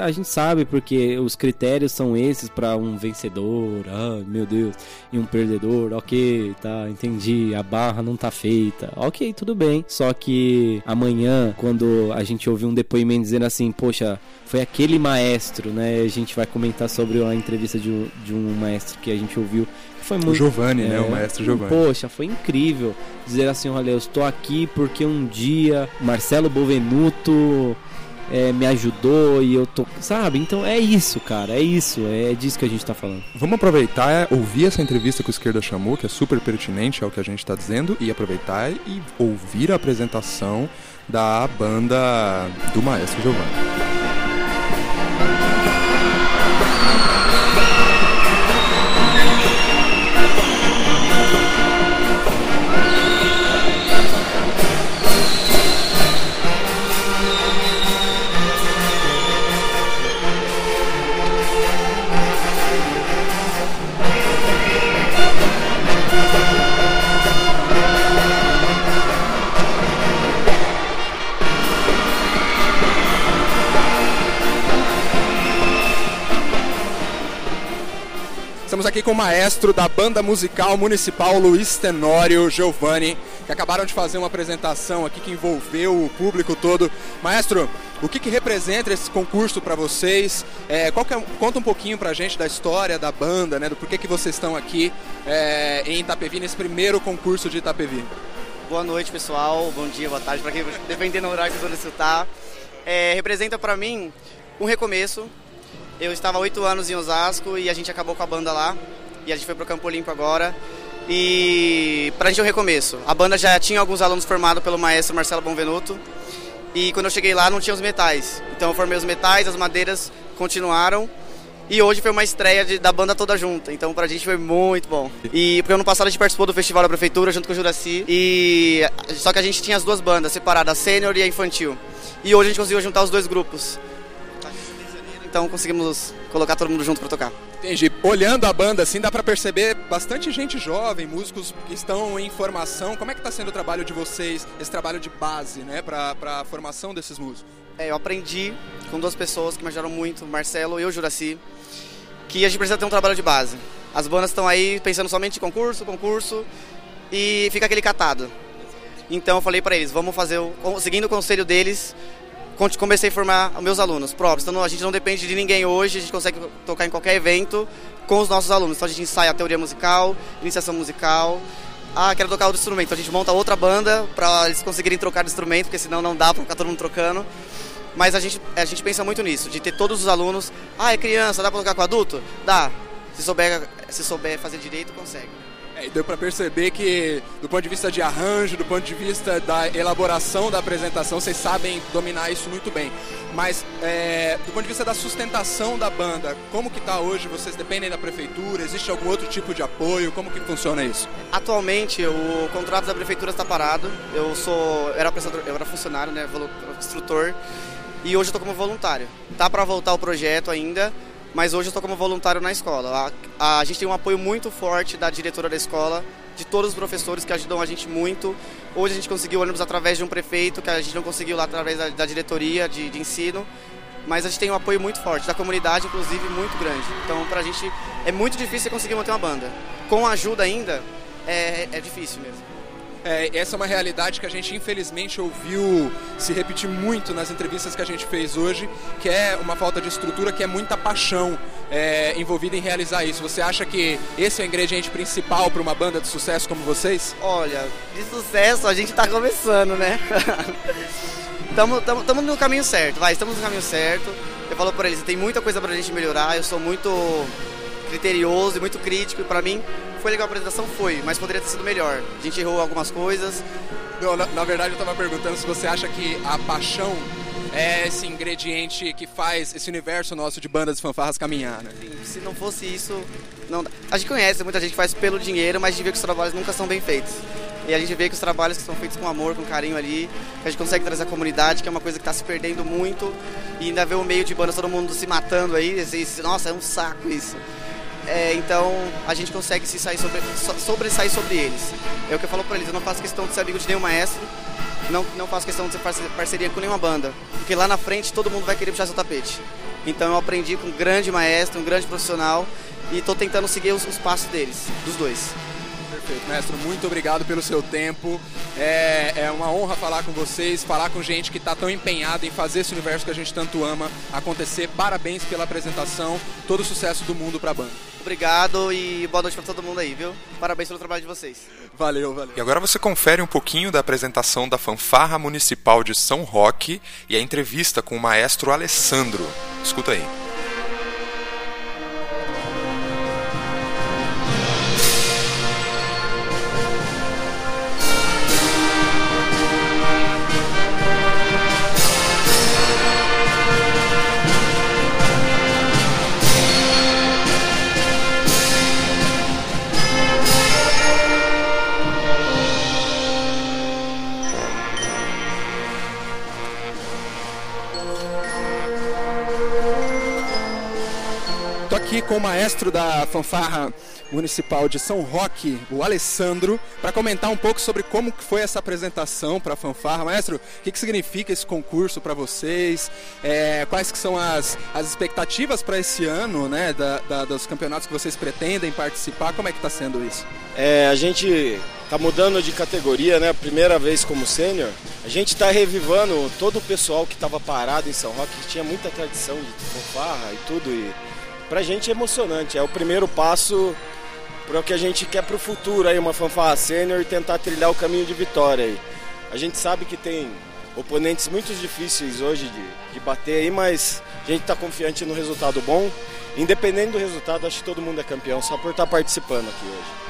A gente sabe porque os critérios são esses pra um vencedor, ah, meu Deus, e um perdedor, ok, tá, entendi, a barra não tá feita, ok, tudo bem. Só que amanhã, quando a gente ouvir um depoimento dizendo assim, poxa, foi aquele maestro, né? A gente vai comentar sobre a entrevista de um, de um maestro que a gente ouviu. Foi O muito, Giovanni, né? é, O maestro Giovanni. Poxa, foi incrível dizer assim, olha, eu estou aqui porque um dia Marcelo Bovenuto é, me ajudou e eu tô, sabe? Então é isso, cara, é isso, é disso que a gente tá falando. Vamos aproveitar, é, ouvir essa entrevista que o Esquerda chamou, que é super pertinente ao que a gente está dizendo, e aproveitar e ouvir a apresentação da banda do Maestro Giovanni. Aqui com o maestro da banda musical municipal Luiz Tenório Giovanni, que acabaram de fazer uma apresentação aqui que envolveu o público todo. Maestro, o que, que representa esse concurso para vocês? É, é, conta um pouquinho para a gente da história da banda, né, do porquê que vocês estão aqui é, em Itapevi, nesse primeiro concurso de Itapevi. Boa noite, pessoal. Bom dia, boa tarde, para quem dependendo do horário que você está. É, representa para mim um recomeço, eu estava oito anos em Osasco e a gente acabou com a banda lá. E a gente foi pro Campo Limpo agora. E pra gente é um recomeço. A banda já tinha alguns alunos formados pelo maestro Marcelo Bonvenuto. E quando eu cheguei lá não tinha os metais. Então eu formei os metais, as madeiras continuaram. E hoje foi uma estreia de, da banda toda junta. Então pra gente foi muito bom. E porque ano passado a gente participou do festival da prefeitura junto com o Juraci. E só que a gente tinha as duas bandas separadas, a sênior e a infantil. E hoje a gente conseguiu juntar os dois grupos então conseguimos colocar todo mundo junto para tocar. Entendi. Olhando a banda assim, dá para perceber bastante gente jovem, músicos que estão em formação. Como é que está sendo o trabalho de vocês, esse trabalho de base, né, para a formação desses músicos? É, eu aprendi com duas pessoas que me ajudaram muito, Marcelo e o Juraci, que a gente precisa ter um trabalho de base. As bandas estão aí pensando somente em concurso, concurso, e fica aquele catado. Então eu falei para eles, vamos fazer, o, seguindo o conselho deles, comecei a formar meus alunos próprios. Então a gente não depende de ninguém hoje, a gente consegue tocar em qualquer evento com os nossos alunos. Então a gente ensaia a teoria musical, iniciação musical. Ah, quero tocar outro instrumento. Então a gente monta outra banda para eles conseguirem trocar de instrumento, porque senão não dá para ficar todo mundo trocando. Mas a gente, a gente pensa muito nisso, de ter todos os alunos. Ah, é criança, dá para tocar com adulto? Dá. Se souber, se souber fazer direito, consegue. É, deu para perceber que, do ponto de vista de arranjo, do ponto de vista da elaboração da apresentação, vocês sabem dominar isso muito bem. Mas, é, do ponto de vista da sustentação da banda, como que está hoje? Vocês dependem da prefeitura? Existe algum outro tipo de apoio? Como que funciona isso? Atualmente, o contrato da prefeitura está parado. Eu sou, era eu era funcionário, né, instrutor, e hoje estou como voluntário. Tá para voltar o projeto ainda mas hoje eu estou como voluntário na escola. A, a, gente tem um apoio muito forte da diretora da escola, de todos os professores que ajudam a gente muito. Hoje a gente conseguiu ônibus através de um prefeito, que a gente não conseguiu lá através da, da diretoria de, de ensino mas a gente tem um apoio muito forte, da comunidade, inclusive, muito grande. Então, para a gente é muito difícil conseguir manter uma banda. Com ajuda ainda, é, é difícil mesmo. É, essa é uma realidade que a gente infelizmente ouviu se repetir muito nas entrevistas que a gente fez hoje, que é uma falta de estrutura, que é muita paixão é, envolvida em realizar isso. Você acha que esse é o ingrediente principal para uma banda de sucesso como vocês? Olha, de sucesso a gente está começando, né? Estamos no caminho certo, vai, estamos no caminho certo. Eu falo para eles, tem muita coisa para a gente melhorar, eu sou muito criterioso e muito crítico, e para mim foi legal a apresentação? Foi, mas poderia ter sido melhor. A gente errou algumas coisas. Não, na, na verdade eu estava perguntando se você acha que a paixão é esse ingrediente que faz esse universo nosso de bandas de fanfarras caminhar, né? Sim, se não fosse isso, não dá. A gente conhece muita gente que faz pelo dinheiro, mas a gente vê que os trabalhos nunca são bem feitos. E a gente vê que os trabalhos que são feitos com amor, com carinho ali, a gente consegue trazer a comunidade, que é uma coisa que está se perdendo muito, e ainda vê o meio de bandas, todo mundo se matando aí, e, nossa, é um saco isso. É, então a gente consegue se sair sobre, sobressair sobre eles. É o que eu falo para eles, eu não faço questão de ser amigo de nenhum maestro, não, não faço questão de ser parceria com nenhuma banda, porque lá na frente todo mundo vai querer puxar seu tapete. Então eu aprendi com um grande maestro, um grande profissional, e estou tentando seguir os, os passos deles, dos dois. Perfeito, mestre. Muito obrigado pelo seu tempo. É, é uma honra falar com vocês, falar com gente que está tão empenhada em fazer esse universo que a gente tanto ama acontecer. Parabéns pela apresentação. Todo o sucesso do mundo para a banda. Obrigado e boa noite para todo mundo aí, viu? Parabéns pelo trabalho de vocês. Valeu, valeu. E agora você confere um pouquinho da apresentação da Fanfarra Municipal de São Roque e a entrevista com o maestro Alessandro. Escuta aí. Com o maestro da fanfarra municipal de São Roque, o Alessandro, para comentar um pouco sobre como foi essa apresentação para a fanfarra. Maestro, o que, que significa esse concurso para vocês? É, quais que são as, as expectativas para esse ano, né, da, da, dos campeonatos que vocês pretendem participar? Como é que está sendo isso? É, a gente está mudando de categoria, né? Primeira vez como sênior. A gente está revivando todo o pessoal que estava parado em São Roque, que tinha muita tradição de fanfarra e tudo. E pra gente é emocionante. É o primeiro passo para o que a gente quer para o futuro aí, uma fanfarra sênior e tentar trilhar o caminho de vitória aí. A gente sabe que tem oponentes muito difíceis hoje de, de bater aí, mas a gente está confiante no resultado bom. Independente do resultado, acho que todo mundo é campeão só por estar tá participando aqui hoje.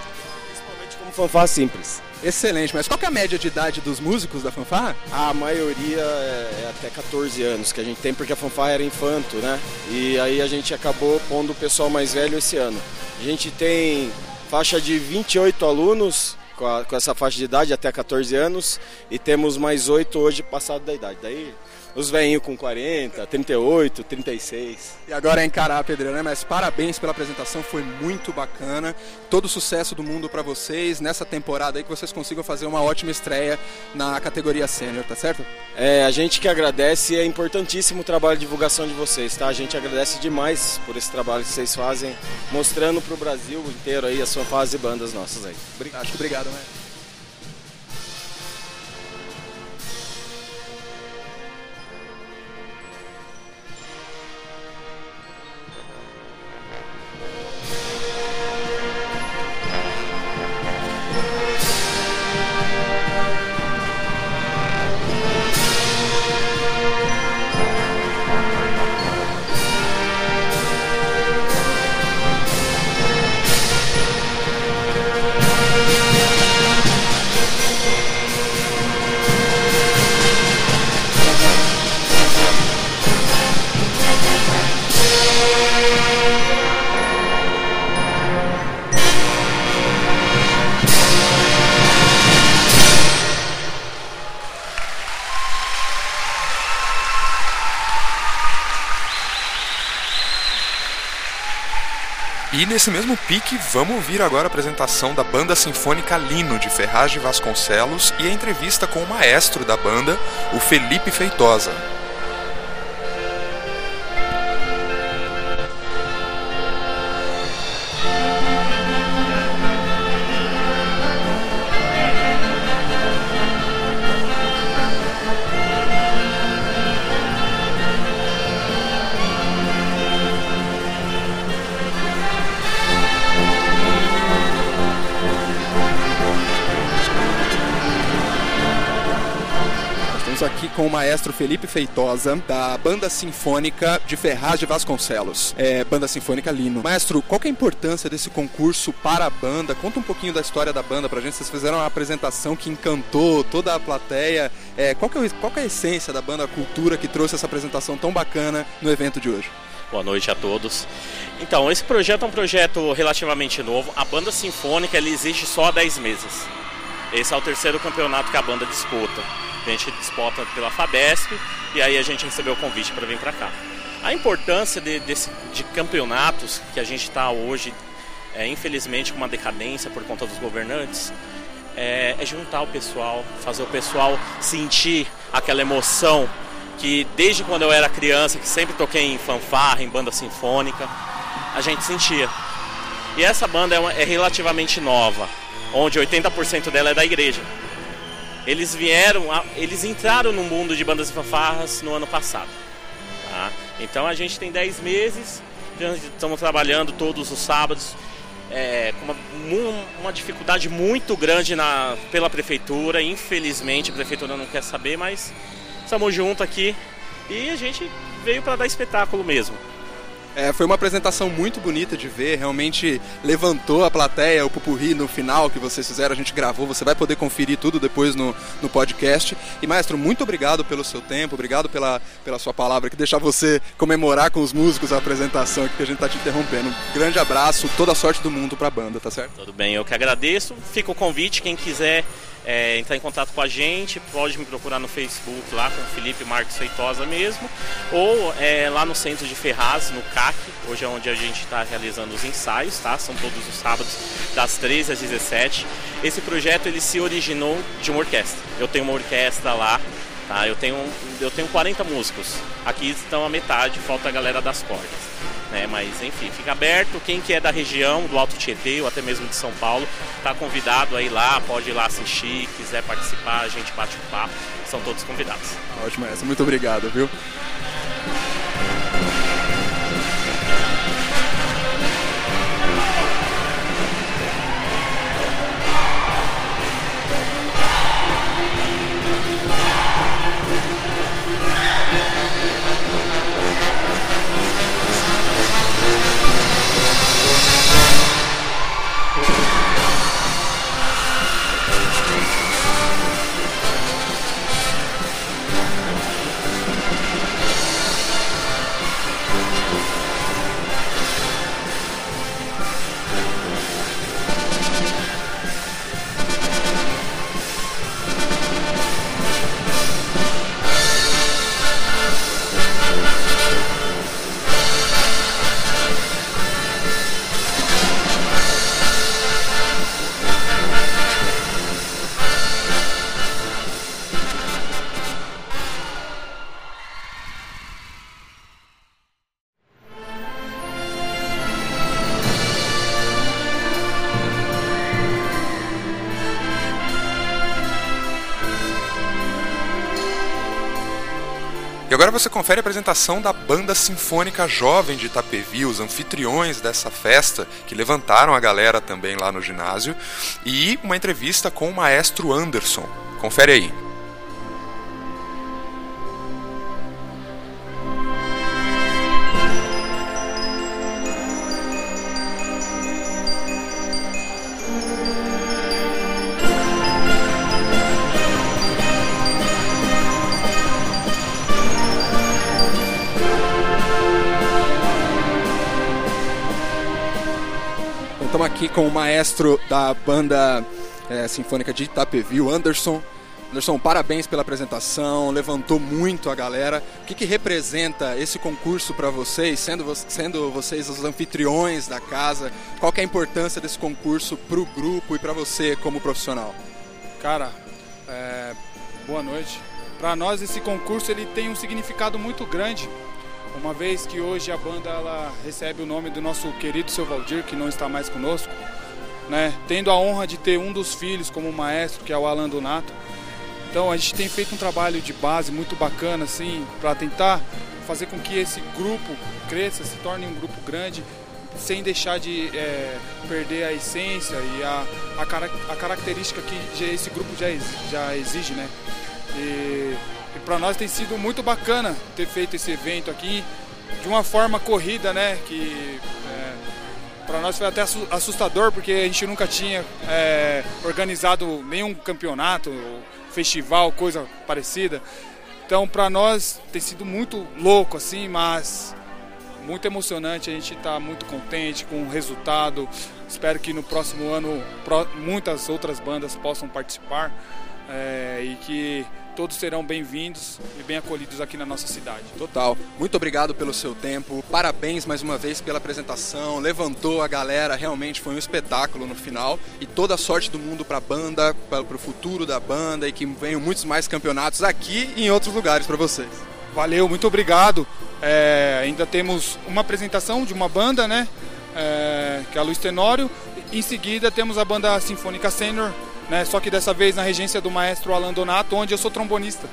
Como fanfarra simples. Excelente, mas qual é a média de idade dos músicos da fanfarra? A maioria é, é até 14 anos que a gente tem, porque a fanfarra era infanto, né? E aí a gente acabou pondo o pessoal mais velho esse ano. A gente tem faixa de 28 alunos com, a, com essa faixa de idade até 14 anos e temos mais 8 hoje passado da idade. Daí os velhinhos com 40, 38, 36. E agora é encarar a pedreira, né? Mas parabéns pela apresentação, foi muito bacana. Todo o sucesso do mundo para vocês nessa temporada aí, que vocês consigam fazer uma ótima estreia na categoria sênior, tá certo? É, a gente que agradece e é importantíssimo o trabalho de divulgação de vocês, tá? A gente agradece demais por esse trabalho que vocês fazem, mostrando pro Brasil inteiro aí a sua fase e bandas nossas aí. Obrigado. Acho que obrigado, né? E nesse mesmo pique, vamos ouvir agora a apresentação da Banda Sinfônica Lino de Ferraz de Vasconcelos e a entrevista com o maestro da banda, o Felipe Feitosa. Com o maestro Felipe Feitosa, da Banda Sinfônica de Ferraz de Vasconcelos. É, Banda Sinfônica Lino. Maestro, qual é a importância desse concurso para a banda? Conta um pouquinho da história da banda pra gente. Vocês fizeram uma apresentação que encantou toda a plateia. É, qual, é, qual é a essência da banda, a cultura que trouxe essa apresentação tão bacana no evento de hoje? Boa noite a todos. Então, esse projeto é um projeto relativamente novo. A banda sinfônica ele existe só há 10 meses. Esse é o terceiro campeonato que a banda disputa. A gente disputa pela Fabesp e aí a gente recebeu o convite para vir para cá. A importância de, desse, de campeonatos que a gente está hoje, é, infelizmente, com uma decadência por conta dos governantes, é, é juntar o pessoal, fazer o pessoal sentir aquela emoção que desde quando eu era criança, que sempre toquei em fanfarra, em banda sinfônica, a gente sentia. E essa banda é, uma, é relativamente nova, onde 80% dela é da igreja. Eles vieram, eles entraram no mundo de bandas e fanfarras no ano passado. Tá? Então a gente tem 10 meses, estamos trabalhando todos os sábados, é, com uma, uma, dificuldade muito grande na, pela prefeitura. Infelizmente a prefeitura não quer saber, mas estamos juntos aqui e a gente veio para dar espetáculo mesmo. É, foi uma apresentação muito bonita de ver, realmente levantou a plateia, o pupurri no final que vocês fizeram, a gente gravou, você vai poder conferir tudo depois no, no podcast. E maestro, muito obrigado pelo seu tempo, obrigado pela, pela sua palavra, que deixar você comemorar com os músicos a apresentação aqui que a gente está te interrompendo. Um grande abraço, toda a sorte do mundo para a banda, tá certo? Tudo bem, eu que agradeço. Fica o convite, quem quiser é, entrar em contato com a gente, pode me procurar no Facebook lá com Felipe Marques Feitosa mesmo, ou é, lá no centro de Ferraz, no CAC, hoje é onde a gente está realizando os ensaios, tá? São todos os sábados, das 13 às 17. Esse projeto ele se originou de uma orquestra. Eu tenho uma orquestra lá, tá? Eu tenho, eu tenho 40 músicos. Aqui estão a metade, falta a galera das cordas. Né? Mas enfim, fica aberto. Quem que é da região, do Alto Tietê ou até mesmo de São Paulo, está convidado a ir lá, pode ir lá assistir, quiser participar, a gente bate um papo, são todos convidados. Ótimo, essa. Muito obrigado, viu? Confere a apresentação da Banda Sinfônica Jovem de Itapevi, os anfitriões dessa festa, que levantaram a galera também lá no ginásio, e uma entrevista com o maestro Anderson. Confere aí. Com o maestro da banda é, sinfônica de Itapevi, o Anderson. Anderson, parabéns pela apresentação, levantou muito a galera. O que, que representa esse concurso para vocês, sendo, sendo vocês os anfitriões da casa? Qual é a importância desse concurso para o grupo e para você como profissional? Cara, é, boa noite. Para nós esse concurso ele tem um significado muito grande uma vez que hoje a banda ela recebe o nome do nosso querido seu Valdir, que não está mais conosco, né? Tendo a honra de ter um dos filhos como maestro, que é o Alan Donato. Então a gente tem feito um trabalho de base muito bacana, assim, para tentar fazer com que esse grupo cresça, se torne um grupo grande, sem deixar de é, perder a essência e a, a, a característica que esse grupo já, já exige, né? E e para nós tem sido muito bacana ter feito esse evento aqui de uma forma corrida, né? Que é, para nós foi até assustador porque a gente nunca tinha é, organizado nenhum campeonato, festival, coisa parecida. Então para nós tem sido muito louco assim, mas muito emocionante. A gente está muito contente com o resultado. Espero que no próximo ano muitas outras bandas possam participar é, e que todos serão bem-vindos e bem acolhidos aqui na nossa cidade. Total. Muito obrigado pelo seu tempo. Parabéns mais uma vez pela apresentação. Levantou a galera, realmente foi um espetáculo no final. E toda a sorte do mundo para a banda, para o futuro da banda e que venham muitos mais campeonatos aqui e em outros lugares para vocês. Valeu, muito obrigado. É, ainda temos uma apresentação de uma banda, né? É, que é a Luiz Tenório. Em seguida temos a banda Sinfônica Sênior né? Só que dessa vez na regência do maestro Alan Donato, onde eu sou trombonista.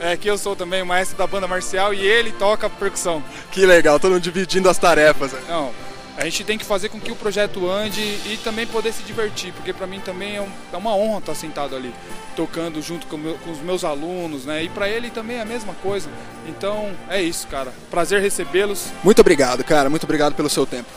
É que eu sou também o maestro da banda marcial e ele toca percussão. Que legal, todo mundo dividindo as tarefas. Né? Não, a gente tem que fazer com que o projeto ande e também poder se divertir, porque para mim também é, um, é, uma honra estar sentado ali, tocando junto com, meu, com os meus alunos, né? E para ele também é a mesma coisa. Então é isso, cara. Prazer recebê-los. Muito obrigado, cara. Muito obrigado pelo seu tempo.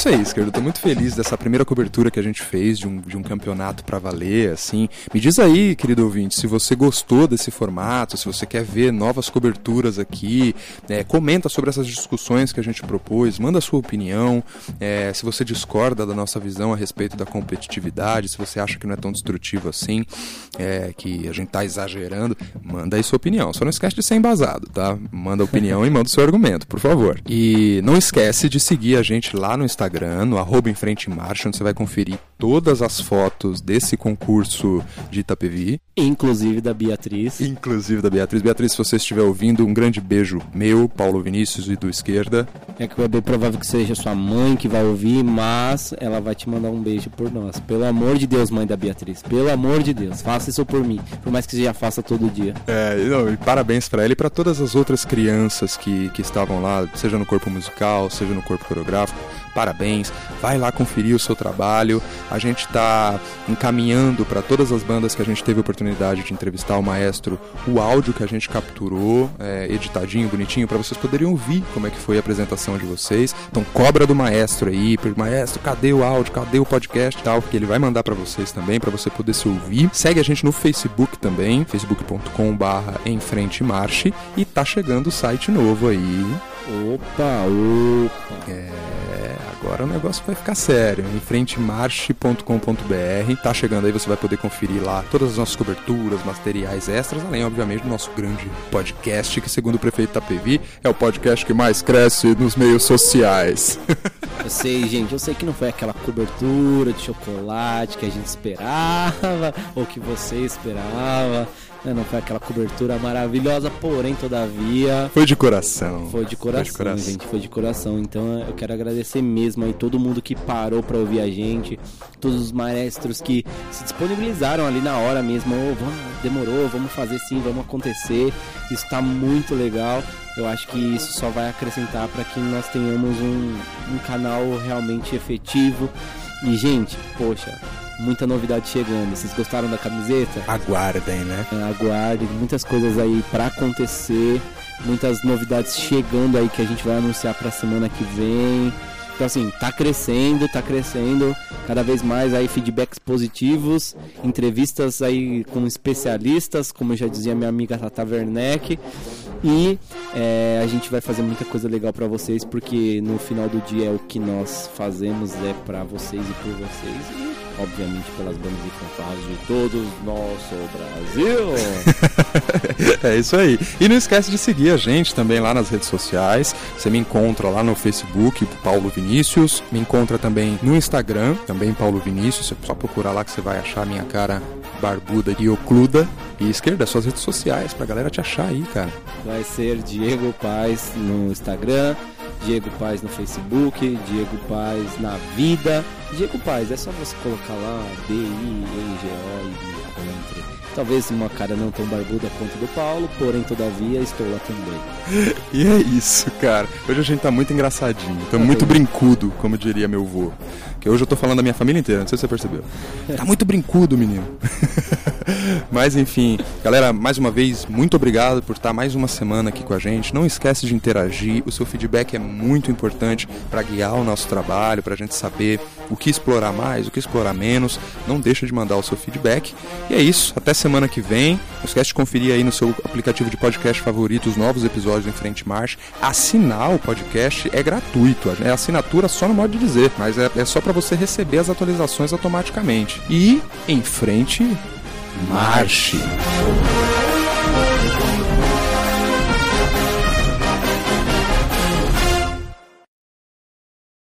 É isso aí, esquerdo. Tô muito feliz dessa primeira cobertura que a gente fez de um, de um campeonato para valer, assim. Me diz aí, querido ouvinte, se você gostou desse formato, se você quer ver novas coberturas aqui, é, comenta sobre essas discussões que a gente propôs, manda a sua opinião, é, se você discorda da nossa visão a respeito da competitividade, se você acha que não é tão destrutivo assim, é, que a gente tá exagerando, manda aí sua opinião. Só não esquece de ser embasado, tá? Manda a opinião e manda o seu argumento, por favor. E não esquece de seguir a gente lá no Instagram, no arroba em frente marcha, onde você vai conferir todas as fotos desse concurso de Itapevi. Inclusive da Beatriz. Inclusive da Beatriz. Beatriz, se você estiver ouvindo, um grande beijo meu, Paulo Vinícius e do Esquerda. É que é bem provável que seja sua mãe que vai ouvir, mas ela vai te mandar um beijo por nós. Pelo amor de Deus, mãe da Beatriz. Pelo amor de Deus, faça isso por mim. Por mais que você já faça todo dia. É, não, e parabéns para ele e para todas as outras crianças que, que estavam lá, seja no corpo musical, seja no corpo coreográfico parabéns, vai lá conferir o seu trabalho. A gente está encaminhando para todas as bandas que a gente teve oportunidade de entrevistar o maestro o áudio que a gente capturou, é, editadinho, bonitinho, para vocês poderem ouvir como é que foi a apresentação de vocês. Então cobra do maestro aí, maestro, cadê o áudio, cadê o podcast e tal, porque ele vai mandar para vocês também, para você poder se ouvir. Segue a gente no Facebook também, facebook.com barra em frente marche, e tá chegando o site novo aí. Opa, opa. É agora o negócio vai ficar sério. Em frentemarche.com.br. Tá chegando aí, você vai poder conferir lá todas as nossas coberturas, materiais extras, além, obviamente, do nosso grande podcast, que, segundo o prefeito Tapevi, é o podcast que mais cresce nos meios sociais. eu sei, gente, eu sei que não foi aquela cobertura de chocolate que a gente esperava, ou que você esperava. Né, não foi aquela cobertura maravilhosa, porém, todavia. Foi de coração. Foi de coração, foi de coração. gente. Foi de coração. Então eu quero agradecer mesmo aí todo mundo que parou para ouvir a gente, todos os maestros que se disponibilizaram ali na hora mesmo. Oh, vamos, demorou, vamos fazer sim, vamos acontecer. Isso tá muito legal. Eu acho que isso só vai acrescentar para que nós tenhamos um, um canal realmente efetivo. E, gente, poxa, muita novidade chegando. Vocês gostaram da camiseta? Aguardem, né? É, aguardem, muitas coisas aí para acontecer, muitas novidades chegando aí que a gente vai anunciar para semana que vem. Então assim, tá crescendo, tá crescendo, cada vez mais aí feedbacks positivos, entrevistas aí com especialistas, como já dizia minha amiga Tata Werneck. E é, a gente vai fazer muita coisa legal para vocês, porque no final do dia é o que nós fazemos, é para vocês e por vocês. E obviamente pelas bandas e fanfarras de todo o nosso Brasil. é isso aí. E não esquece de seguir a gente também lá nas redes sociais. Você me encontra lá no Facebook, Paulo Vinícius. Me encontra também no Instagram, também Paulo Vinícius. É só procurar lá que você vai achar a minha cara barbuda e ocluda. E esquerda, suas redes sociais, pra galera te achar aí, cara. Vai ser Diego Paz no Instagram, Diego Paz no Facebook, Diego Paz na vida. Diego Paz, é só você colocar lá D-I-N-G-O e entre. Talvez uma cara não tão barbuda quanto do Paulo, porém, todavia, estou lá também. e é isso, cara. Hoje a gente tá muito engraçadinho, tá muito brincudo, como diria meu vô. Que hoje eu tô falando da minha família inteira, não sei se você percebeu. Tá muito brincudo, menino. Mas enfim, galera, mais uma vez, muito obrigado por estar mais uma semana aqui com a gente. Não esquece de interagir, o seu feedback é muito importante para guiar o nosso trabalho, para a gente saber o que explorar mais, o que explorar menos. Não deixa de mandar o seu feedback. E é isso, até semana que vem. Não esquece de conferir aí no seu aplicativo de podcast favorito os novos episódios em Frente Marcha. Assinar o podcast é gratuito, é assinatura só no modo de dizer, mas é, é só para você receber as atualizações automaticamente. E em frente, marche!